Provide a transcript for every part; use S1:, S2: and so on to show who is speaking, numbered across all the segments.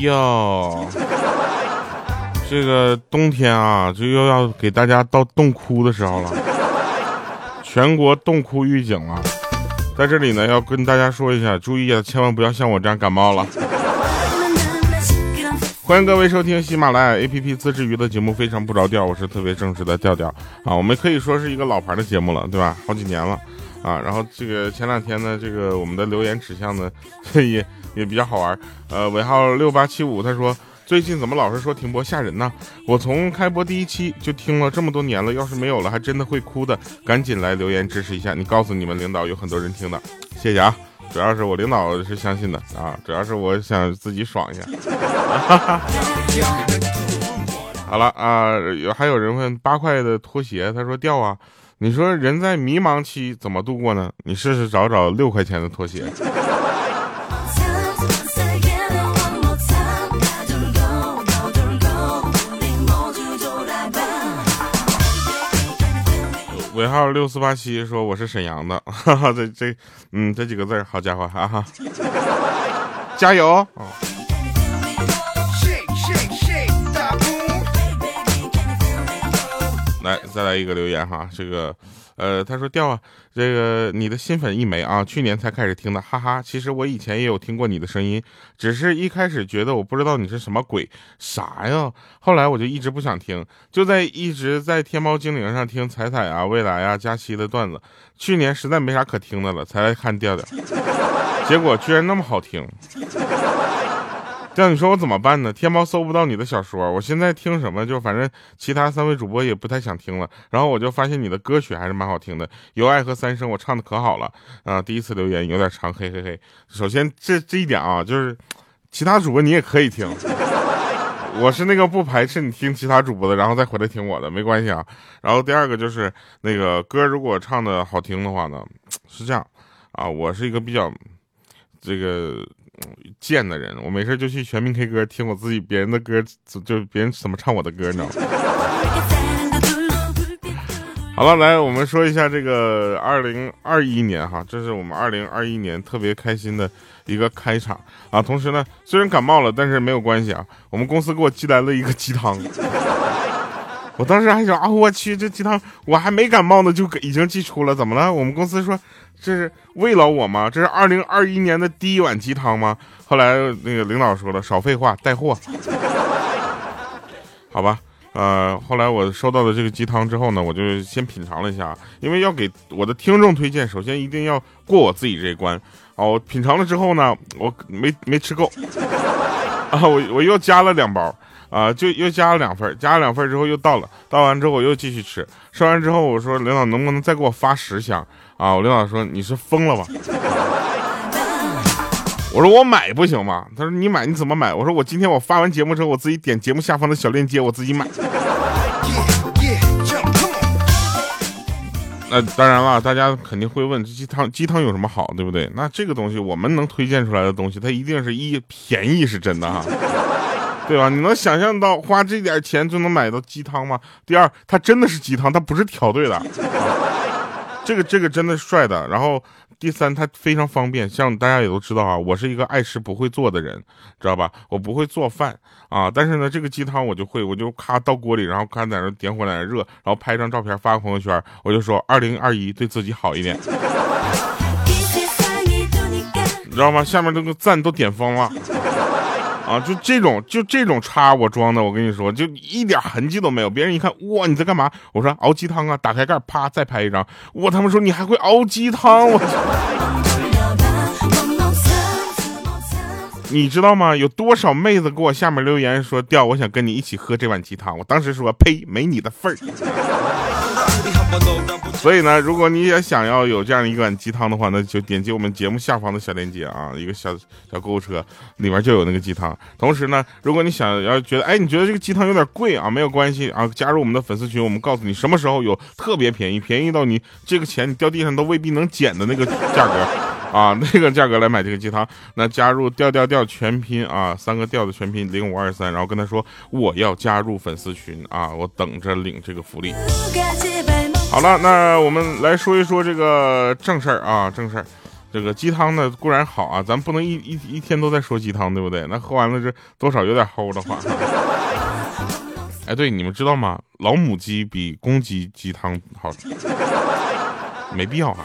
S1: 哟，这个冬天啊，就又要给大家到冻哭的时候了，全国冻哭预警了。在这里呢，要跟大家说一下，注意啊，千万不要像我这样感冒了。欢迎各位收听喜马拉雅 APP 自制娱乐节目《非常不着调》，我是特别正式的调调啊。我们可以说是一个老牌的节目了，对吧？好几年了啊。然后这个前两天呢，这个我们的留言指向呢，也也比较好玩。呃，尾号六八七五，他说最近怎么老是说停播吓人呢？我从开播第一期就听了这么多年了，要是没有了，还真的会哭的。赶紧来留言支持一下，你告诉你们领导有很多人听的，谢谢啊。主要是我领导是相信的啊，主要是我想自己爽一下。好了啊，有还有人问八块的拖鞋，他说掉啊。你说人在迷茫期怎么度过呢？你试试找找六块钱的拖鞋。尾号六四八七说我是沈阳的，哈哈，这这，嗯，这几个字，好家伙，哈哈，加油！来，再来一个留言哈，这个。呃，他说掉啊，这个你的新粉一枚啊，去年才开始听的，哈哈。其实我以前也有听过你的声音，只是一开始觉得我不知道你是什么鬼，啥呀？后来我就一直不想听，就在一直在天猫精灵上听彩彩啊、未来啊、佳期的段子。去年实在没啥可听的了，才来看调调，结果居然那么好听。这样你说我怎么办呢？天猫搜不到你的小说，我现在听什么就反正其他三位主播也不太想听了。然后我就发现你的歌曲还是蛮好听的，《有爱和三生》我唱的可好了啊！第一次留言有点长，嘿嘿嘿。首先这这一点啊，就是其他主播你也可以听，我是那个不排斥你听其他主播的，然后再回来听我的，没关系啊。然后第二个就是那个歌如果唱的好听的话呢，是这样啊，我是一个比较这个。贱的人，我没事就去全民 K 歌听我自己别人的歌，就别人怎么唱我的歌，你知道吗？好了，来我们说一下这个二零二一年哈，这是我们二零二一年特别开心的一个开场啊。同时呢，虽然感冒了，但是没有关系啊。我们公司给我寄来了一个鸡汤，我当时还想啊，我去这鸡汤，我还没感冒呢，就已经寄出了，怎么了？我们公司说。这是慰劳我吗？这是二零二一年的第一碗鸡汤吗？后来那个领导说了，少废话，带货。好吧，呃，后来我收到了这个鸡汤之后呢，我就先品尝了一下，因为要给我的听众推荐，首先一定要过我自己这一关。哦，品尝了之后呢，我没没吃够，啊，我我又加了两包，啊，就又加了两份，加了两份之后又到了，到完之后我又继续吃，吃完之后我说领导能不能再给我发十箱？啊！我领导说你是疯了吧？我说我买不行吗？他说你买你怎么买？我说我今天我发完节目之后，我自己点节目下方的小链接，我自己买。那当然了，大家肯定会问这鸡汤鸡汤有什么好，对不对？那这个东西我们能推荐出来的东西，它一定是一便宜是真的哈，对吧？你能想象到花这点钱就能买到鸡汤吗？第二，它真的是鸡汤，它不是调对的。这个这个真的帅的，然后第三它非常方便，像大家也都知道啊，我是一个爱吃不会做的人，知道吧？我不会做饭啊，但是呢，这个鸡汤我就会，我就咔倒锅里，然后咔在那点火在那热，然后拍张照片发个朋友圈，我就说二零二一对自己好一点，你知道吗？下面这个赞都点疯了。啊，就这种，就这种叉我装的，我跟你说，就一点痕迹都没有。别人一看，哇，你在干嘛？我说熬鸡汤啊，打开盖，啪，再拍一张。我他妈说你还会熬鸡汤？我，你知道吗？有多少妹子给我下面留言说，调，我想跟你一起喝这碗鸡汤。我当时说，呸，没你的份儿。所以呢，如果你也想要有这样一碗鸡汤的话，那就点击我们节目下方的小链接啊，一个小小购物车里面就有那个鸡汤。同时呢，如果你想要觉得，哎，你觉得这个鸡汤有点贵啊，没有关系啊，加入我们的粉丝群，我们告诉你什么时候有特别便宜，便宜到你这个钱你掉地上都未必能捡的那个价格啊，那个价格来买这个鸡汤。那加入调调调全拼啊，三个调的全拼零五二三，然后跟他说我要加入粉丝群啊，我等着领这个福利。好了，那我们来说一说这个正事儿啊，正事儿，这个鸡汤呢固然好啊，咱不能一一一天都在说鸡汤，对不对？那喝完了这多少有点齁的慌。哎，对，你们知道吗？老母鸡比公鸡鸡汤好吃，没必要啊。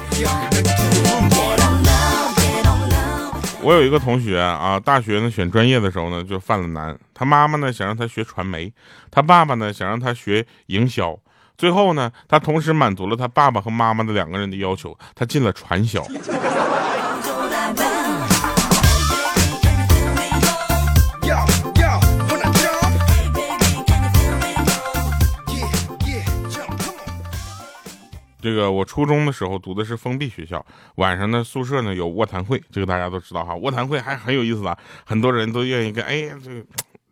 S1: 我有一个同学啊，大学呢选专业的时候呢就犯了难，他妈妈呢想让他学传媒，他爸爸呢想让他学营销，最后呢他同时满足了他爸爸和妈妈的两个人的要求，他进了传销。这个我初中的时候读的是封闭学校，晚上呢宿舍呢有卧谈会，这个大家都知道哈。卧谈会还很有意思啊，很多人都愿意跟哎这个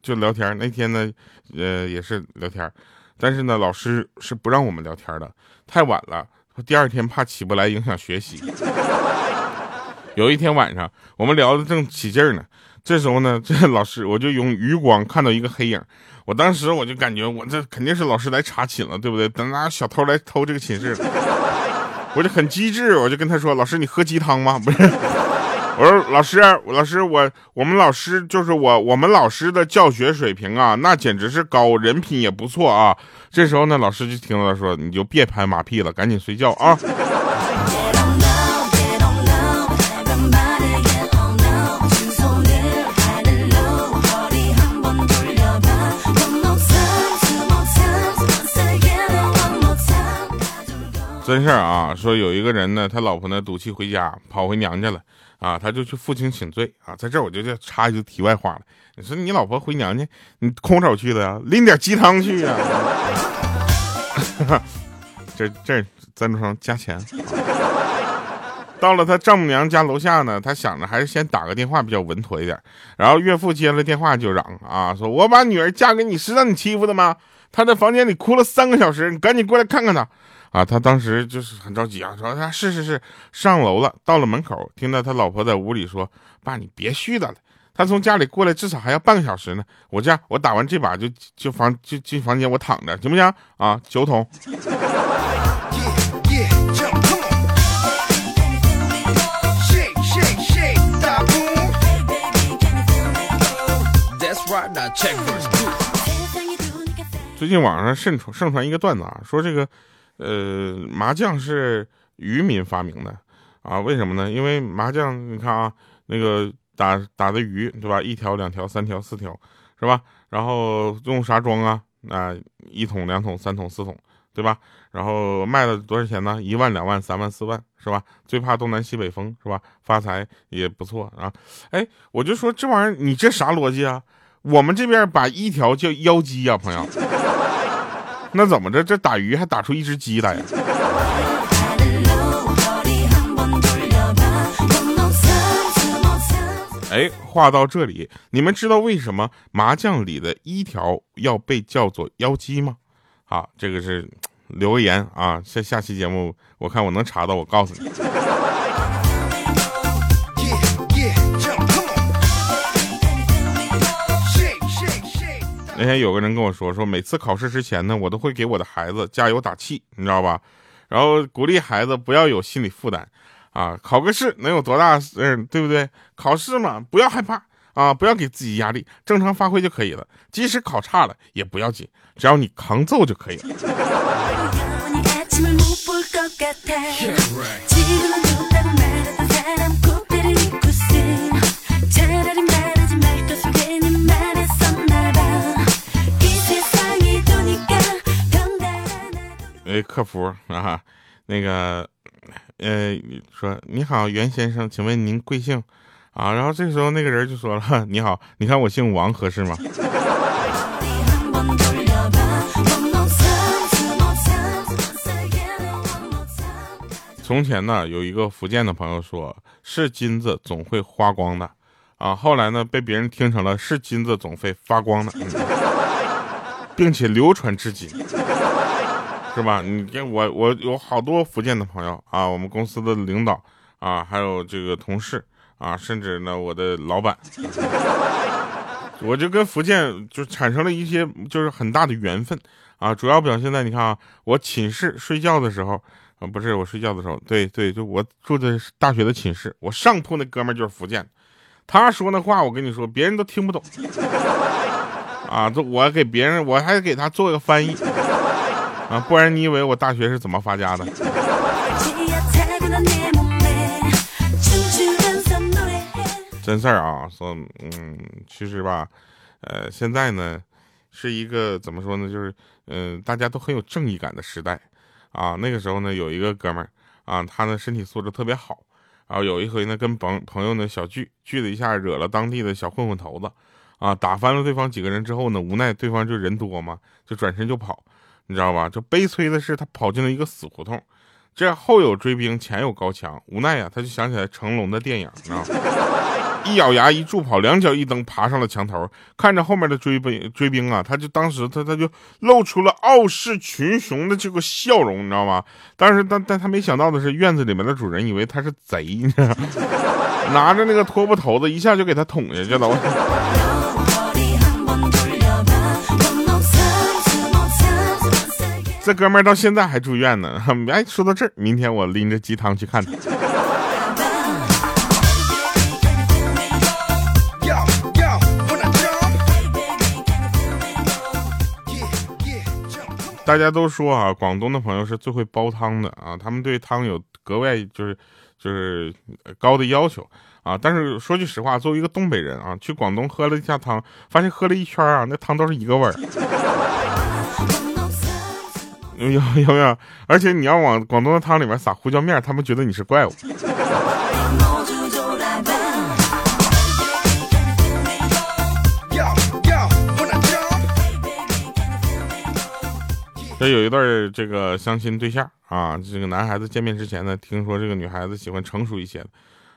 S1: 就聊天。那天呢，呃也是聊天，但是呢老师是不让我们聊天的，太晚了，第二天怕起不来影响学习。有一天晚上我们聊的正起劲儿呢，这时候呢这老师我就用余光看到一个黑影。我当时我就感觉我这肯定是老师来查寝了，对不对？等拿小偷来偷这个寝室，我就很机智，我就跟他说：“老师，你喝鸡汤吗？”不是，我说：“老师，老师，我我们老师就是我，我们老师的教学水平啊，那简直是高，人品也不错啊。”这时候呢，老师就听到他说：“你就别拍马屁了，赶紧睡觉啊。”真事儿啊，说有一个人呢，他老婆呢赌气回家，跑回娘家了啊，他就去负荆请罪啊。在这儿我就就插一句题外话了，你说你老婆回娘家，你空手去的呀？拎点鸡汤去呀？这这赞助商加钱。到了他丈母娘家楼下呢，他想着还是先打个电话比较稳妥一点。然后岳父接了电话就嚷啊，说我把女儿嫁给你是让你欺负的吗？她在房间里哭了三个小时，你赶紧过来看看她。啊，他当时就是很着急啊，说他是是是上楼了，到了门口，听到他老婆在屋里说：“爸，你别絮叨了，他从家里过来至少还要半个小时呢。我这样，我打完这把就就房就进房间，我躺着行不行？啊，酒桶。”最近网上盛传盛传一个段子啊，说这个。呃，麻将是渔民发明的啊？为什么呢？因为麻将，你看啊，那个打打的鱼，对吧？一条、两条、三条、四条，是吧？然后用啥装啊？那一桶、两桶、三桶、四桶，对吧？然后卖了多少钱呢？一万、两万、三万、四万，是吧？最怕东南西北风，是吧？发财也不错啊。哎，我就说这玩意儿，你这啥逻辑啊？我们这边把一条叫妖姬呀，朋友。那怎么着？这打鱼还打出一只鸡来呀？哎，话到这里，你们知道为什么麻将里的一条要被叫做妖姬吗？好，这个是留个言啊，下下期节目我看我能查到，我告诉你。那天有个人跟我说，说每次考试之前呢，我都会给我的孩子加油打气，你知道吧？然后鼓励孩子不要有心理负担，啊，考个试能有多大？嗯，对不对？考试嘛，不要害怕啊，不要给自己压力，正常发挥就可以了。即使考差了也不要紧，只要你扛揍就可以了。哎，客服啊，那个，呃，说你好，袁先生，请问您贵姓？啊，然后这时候那个人就说了，你好，你看我姓王合适吗？从前呢，有一个福建的朋友说，是金子总会花光的，啊，后来呢，被别人听成了是金子总会发光的，并且流传至今。是吧？你跟我，我有好多福建的朋友啊，我们公司的领导啊，还有这个同事啊，甚至呢我的老板，我就跟福建就产生了一些就是很大的缘分啊。主要表现在你看啊，我寝室睡觉的时候啊，不是我睡觉的时候，对对，就我住的大学的寝室，我上铺那哥们就是福建，他说那话我跟你说，别人都听不懂。啊，这我给别人，我还给他做个翻译啊，不然你以为我大学是怎么发家的？真事儿啊，说，嗯，其实吧，呃，现在呢，是一个怎么说呢，就是，嗯，大家都很有正义感的时代，啊，那个时候呢，有一个哥们儿，啊，他呢身体素质特别好，然后有一回呢，跟朋朋友呢小聚，聚了一下，惹了当地的小混混头子，啊，打翻了对方几个人之后呢，无奈对方就人多嘛，就转身就跑，你知道吧？就悲催的是他跑进了一个死胡同，这后有追兵，前有高墙，无奈呀，他就想起来成龙的电影，你知道吗？一咬牙一助跑，两脚一蹬，爬上了墙头，看着后面的追兵追兵啊，他就当时他他就露出了傲视群雄的这个笑容，你知道吗？但是但但他没想到的是，院子里面的主人以为他是贼，你知道 拿着那个拖布头子一下就给他捅下去了。这哥们儿到现在还住院呢。哎，说到这儿，明天我拎着鸡汤去看他。大家都说啊，广东的朋友是最会煲汤的啊，他们对汤有格外就是就是高的要求啊。但是说句实话，作为一个东北人啊，去广东喝了一下汤，发现喝了一圈啊，那汤都是一个味儿。有 有没有？而且你要往广东的汤里面撒胡椒面，他们觉得你是怪物。这有一对这个相亲对象啊，这个男孩子见面之前呢，听说这个女孩子喜欢成熟一些的，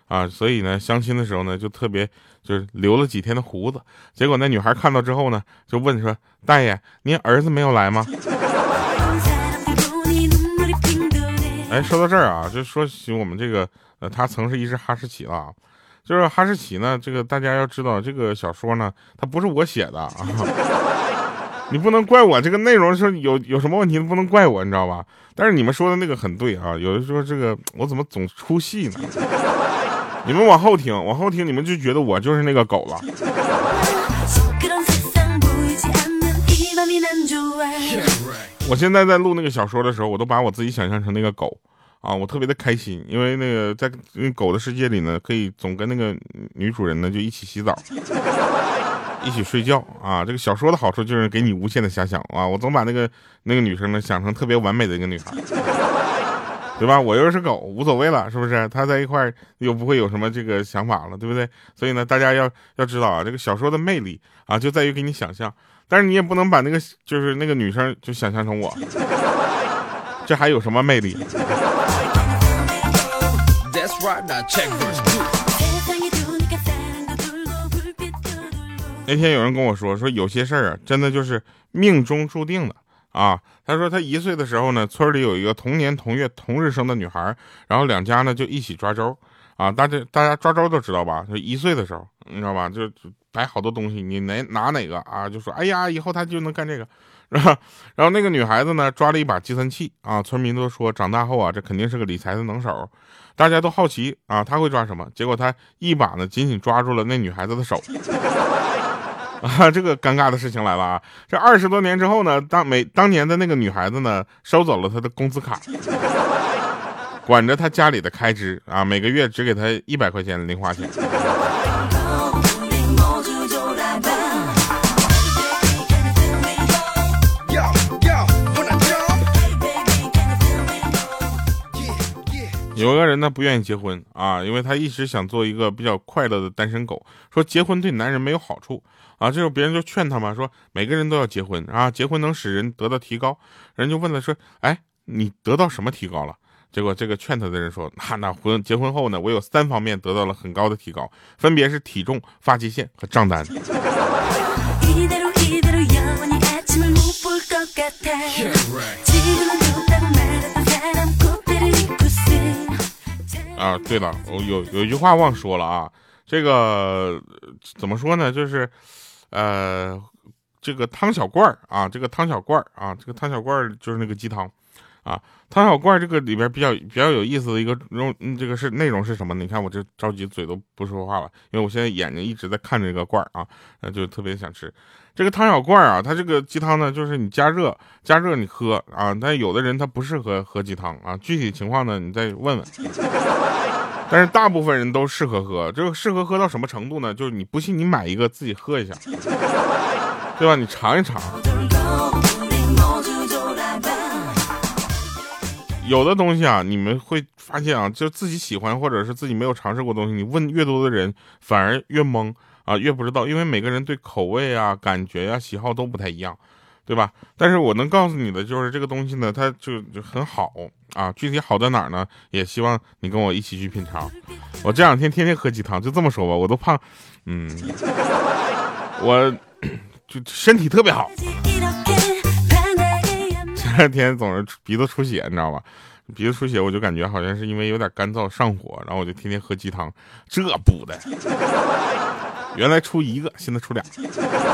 S1: 啊，所以呢，相亲的时候呢，就特别就是留了几天的胡子。结果那女孩看到之后呢，就问说：“大爷，您儿子没有来吗？”哎，说到这儿啊，就说起我们这个呃，他曾是一只哈士奇了，就是哈士奇呢，这个大家要知道，这个小说呢，它不是我写的啊。你不能怪我这个内容是有有什么问题，不能怪我，你知道吧？但是你们说的那个很对啊，有的说这个我怎么总出戏呢？你们往后听，往后听，你们就觉得我就是那个狗了。我现在在录那个小说的时候，我都把我自己想象成那个狗啊，我特别的开心，因为那个在狗的世界里呢，可以总跟那个女主人呢就一起洗澡。一起睡觉啊！这个小说的好处就是给你无限的遐想啊！我总把那个那个女生呢想成特别完美的一个女孩，对吧？我又是狗，无所谓了，是不是？他在一块又不会有什么这个想法了，对不对？所以呢，大家要要知道啊，这个小说的魅力啊，就在于给你想象，但是你也不能把那个就是那个女生就想象成我，这还有什么魅力？那天有人跟我说，说有些事儿啊，真的就是命中注定的啊。他说他一岁的时候呢，村里有一个同年同月同日生的女孩，然后两家呢就一起抓周啊。大家大家抓周都知道吧？就一岁的时候，你知道吧？就摆好多东西，你哪拿哪个啊？就说哎呀，以后他就能干这个，是吧？然后那个女孩子呢，抓了一把计算器啊。村民都说长大后啊，这肯定是个理财的能手。大家都好奇啊，他会抓什么？结果他一把呢，紧紧抓住了那女孩子的手。啊，这个尴尬的事情来了啊！这二十多年之后呢，当每当年的那个女孩子呢，收走了他的工资卡，管着他家里的开支啊，每个月只给他一百块钱零花钱。有个人呢不愿意结婚啊，因为他一直想做一个比较快乐的单身狗，说结婚对男人没有好处啊。这时候别人就劝他嘛，说每个人都要结婚啊，结婚能使人得到提高。人就问了说，哎，你得到什么提高了？结果这个劝他的人说，那那婚结婚后呢，我有三方面得到了很高的提高，分别是体重、发际线和账单。啊，对了，我有有一句话忘说了啊，这个怎么说呢？就是，呃，这个汤小罐儿啊，这个汤小罐儿啊，这个汤小罐儿就是那个鸡汤，
S2: 啊。汤小罐这个里边比较比较有意思的一个容，这个是内容是什么？你看我这着急嘴都不说话了，因为我现在眼睛一直在看这个罐儿啊，那就特别想吃这个汤小罐儿啊。它这个鸡汤呢，就是你加热加热你喝啊，但有的人他不适合喝鸡汤啊，具体情况呢你再问问。但是大部分人都适合喝，这个适合喝到什么程度呢？就是你不信你买一个自己喝一下，对吧？你尝一尝。有的东西啊，你们会发现啊，就自己喜欢或者是自己没有尝试过东西，你问越多的人，反而越懵啊，越不知道，因为每个人对口味啊、感觉呀、喜好都不太一样，对吧？但是我能告诉你的就是这个东西呢，它就就很好啊。具体好在哪儿呢？也希望你跟我一起去品尝。我这两天天天喝鸡汤，就这么说吧，我都胖，嗯，我 就身体特别好。第二天总是鼻子出血，你知道吧？鼻子出血，我就感觉好像是因为有点干燥上火，然后我就天天喝鸡汤，这补的。原来出一个，现在出俩。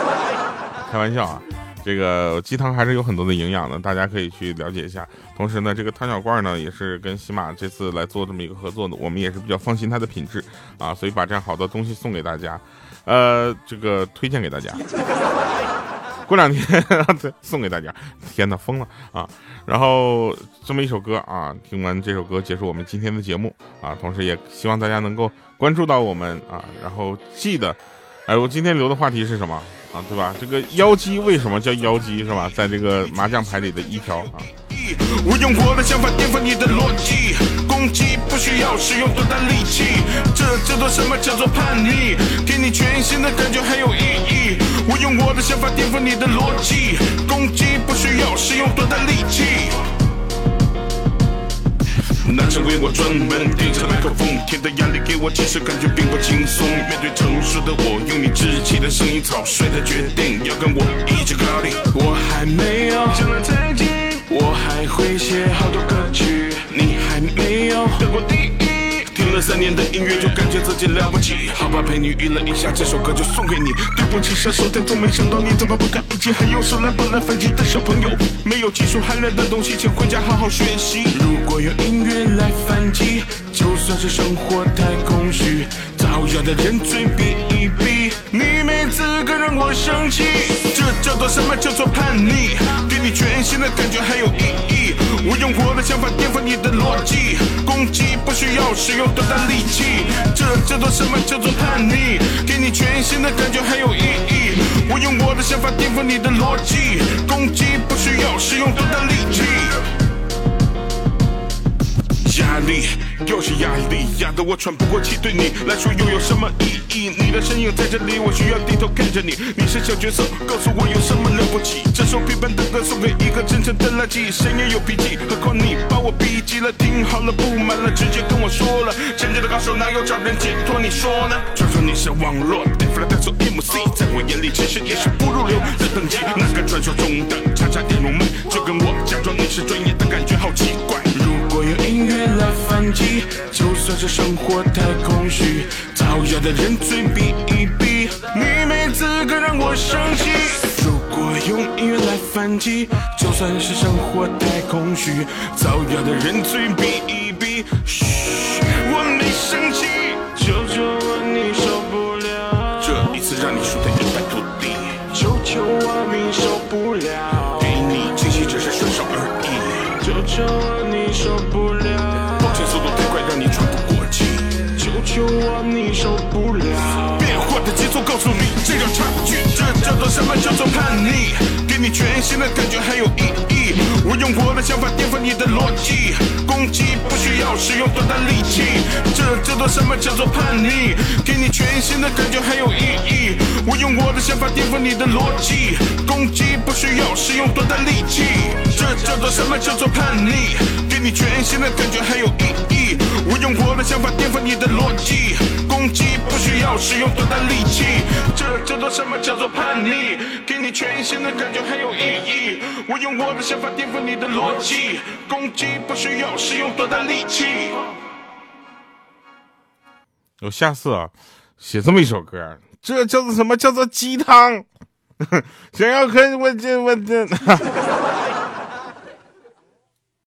S2: 开玩笑啊，这个鸡汤还是有很多的营养的，大家可以去了解一下。同时呢，这个汤小罐呢也是跟喜马这次来做这么一个合作的，我们也是比较放心它的品质啊，所以把这样好的东西送给大家，呃，这个推荐给大家。过两天 送给大家，天哪，疯了啊！然后这么一首歌啊，听完这首歌结束我们今天的节目啊，同时也希望大家能够关注到我们啊，然后记得，哎，我今天留的话题是什么啊？对吧？这个妖姬为什么叫妖姬是吧？在这个麻将牌里的一条啊。我用我的想法颠覆你的逻辑，攻击不需要使用多大力气，这叫做什么叫做叛逆？给你全新的感。的想法颠覆你的逻辑，攻击不需要使用多大力气。那成为我专门对着麦克风，天的压力给我其实感觉并不轻松。面对成熟的我，用你稚气的声音草率的决定要跟我一起 party。我还没有讲了再见。我还会写好多歌曲，你还没有得过第一。听了三年的音乐，就感觉自己了不起。好吧，陪你娱乐一下，这首歌就送给你。对不起，射手但都没想到你怎么不堪一击，还有手来不来反击的小朋友。没有技术含量的东西，请回家好好学习。如果用音乐来反击，就算是生活太空虚，造谣的人嘴比一比，你资格让我生气。这叫做什么叫做叛逆？给你全新的感觉还有意义。我用我的想法颠覆你的逻辑，攻击不需要使用多大力气。这叫做什么叫做叛逆？给你全新的感觉还有意义。我用我的想法颠覆你的逻辑，攻击不需要使用多大力气。压力又是压力，压得我喘不过气。对你来说又有什么意义？你的身影在这里，我需要低头看着你。你是小角色，告诉我有什么了不起？这首陪伴的歌送给一个真诚的垃圾。谁也有脾气，何况你把我逼急了。听好了，不满了，直接跟我说了。真正的高手哪有找人解脱？你说呢？传说你是网络带出来的做 MC，在我眼里其实也是不入流的等级。那个传说中的差差点入门，就跟我假装你是专业的感觉好奇怪。用音乐来反击，就算是生活太空虚，造谣的人嘴比一比，你没资格让我生气。如果用音乐来反击，就算是生活太空虚，造谣的人嘴比一比，嘘，我没生气。求求我，你受不了，这一次让你输得一败涂地。求求我，你受不了，给你惊喜只是顺手而已。求求告诉你这叫差距。这叫做什么叫做叛逆？给你全新的感觉很有意义。我用我的想法颠覆你的逻辑，攻击不需要使用多大力气。这叫做什么叫做叛逆？给你全新的感觉很有意义。我用我的想法颠覆你的逻辑，攻击不需要使用多大力气。这叫做什么叫做叛逆？给你全新的感觉很有意义。我用我的想法颠覆你的逻辑，攻击不需要使用多大力气。这叫做什么叫做叛逆？给你全新的感觉很有意义。我用我的想法颠覆你的逻辑，攻击不需要使用多大力气。我下次啊，写这么一首歌，这叫做什么叫做鸡汤？想要跟我这我这。